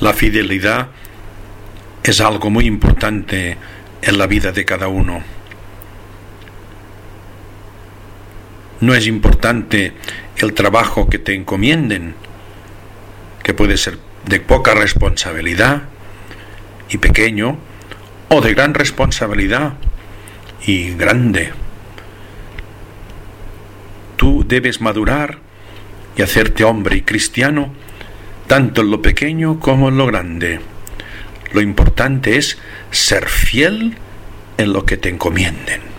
La fidelidad es algo muy importante en la vida de cada uno. No es importante el trabajo que te encomienden, que puede ser de poca responsabilidad y pequeño, o de gran responsabilidad y grande. Tú debes madurar y hacerte hombre y cristiano, tanto en lo pequeño como en lo grande. Lo importante es ser fiel en lo que te encomienden.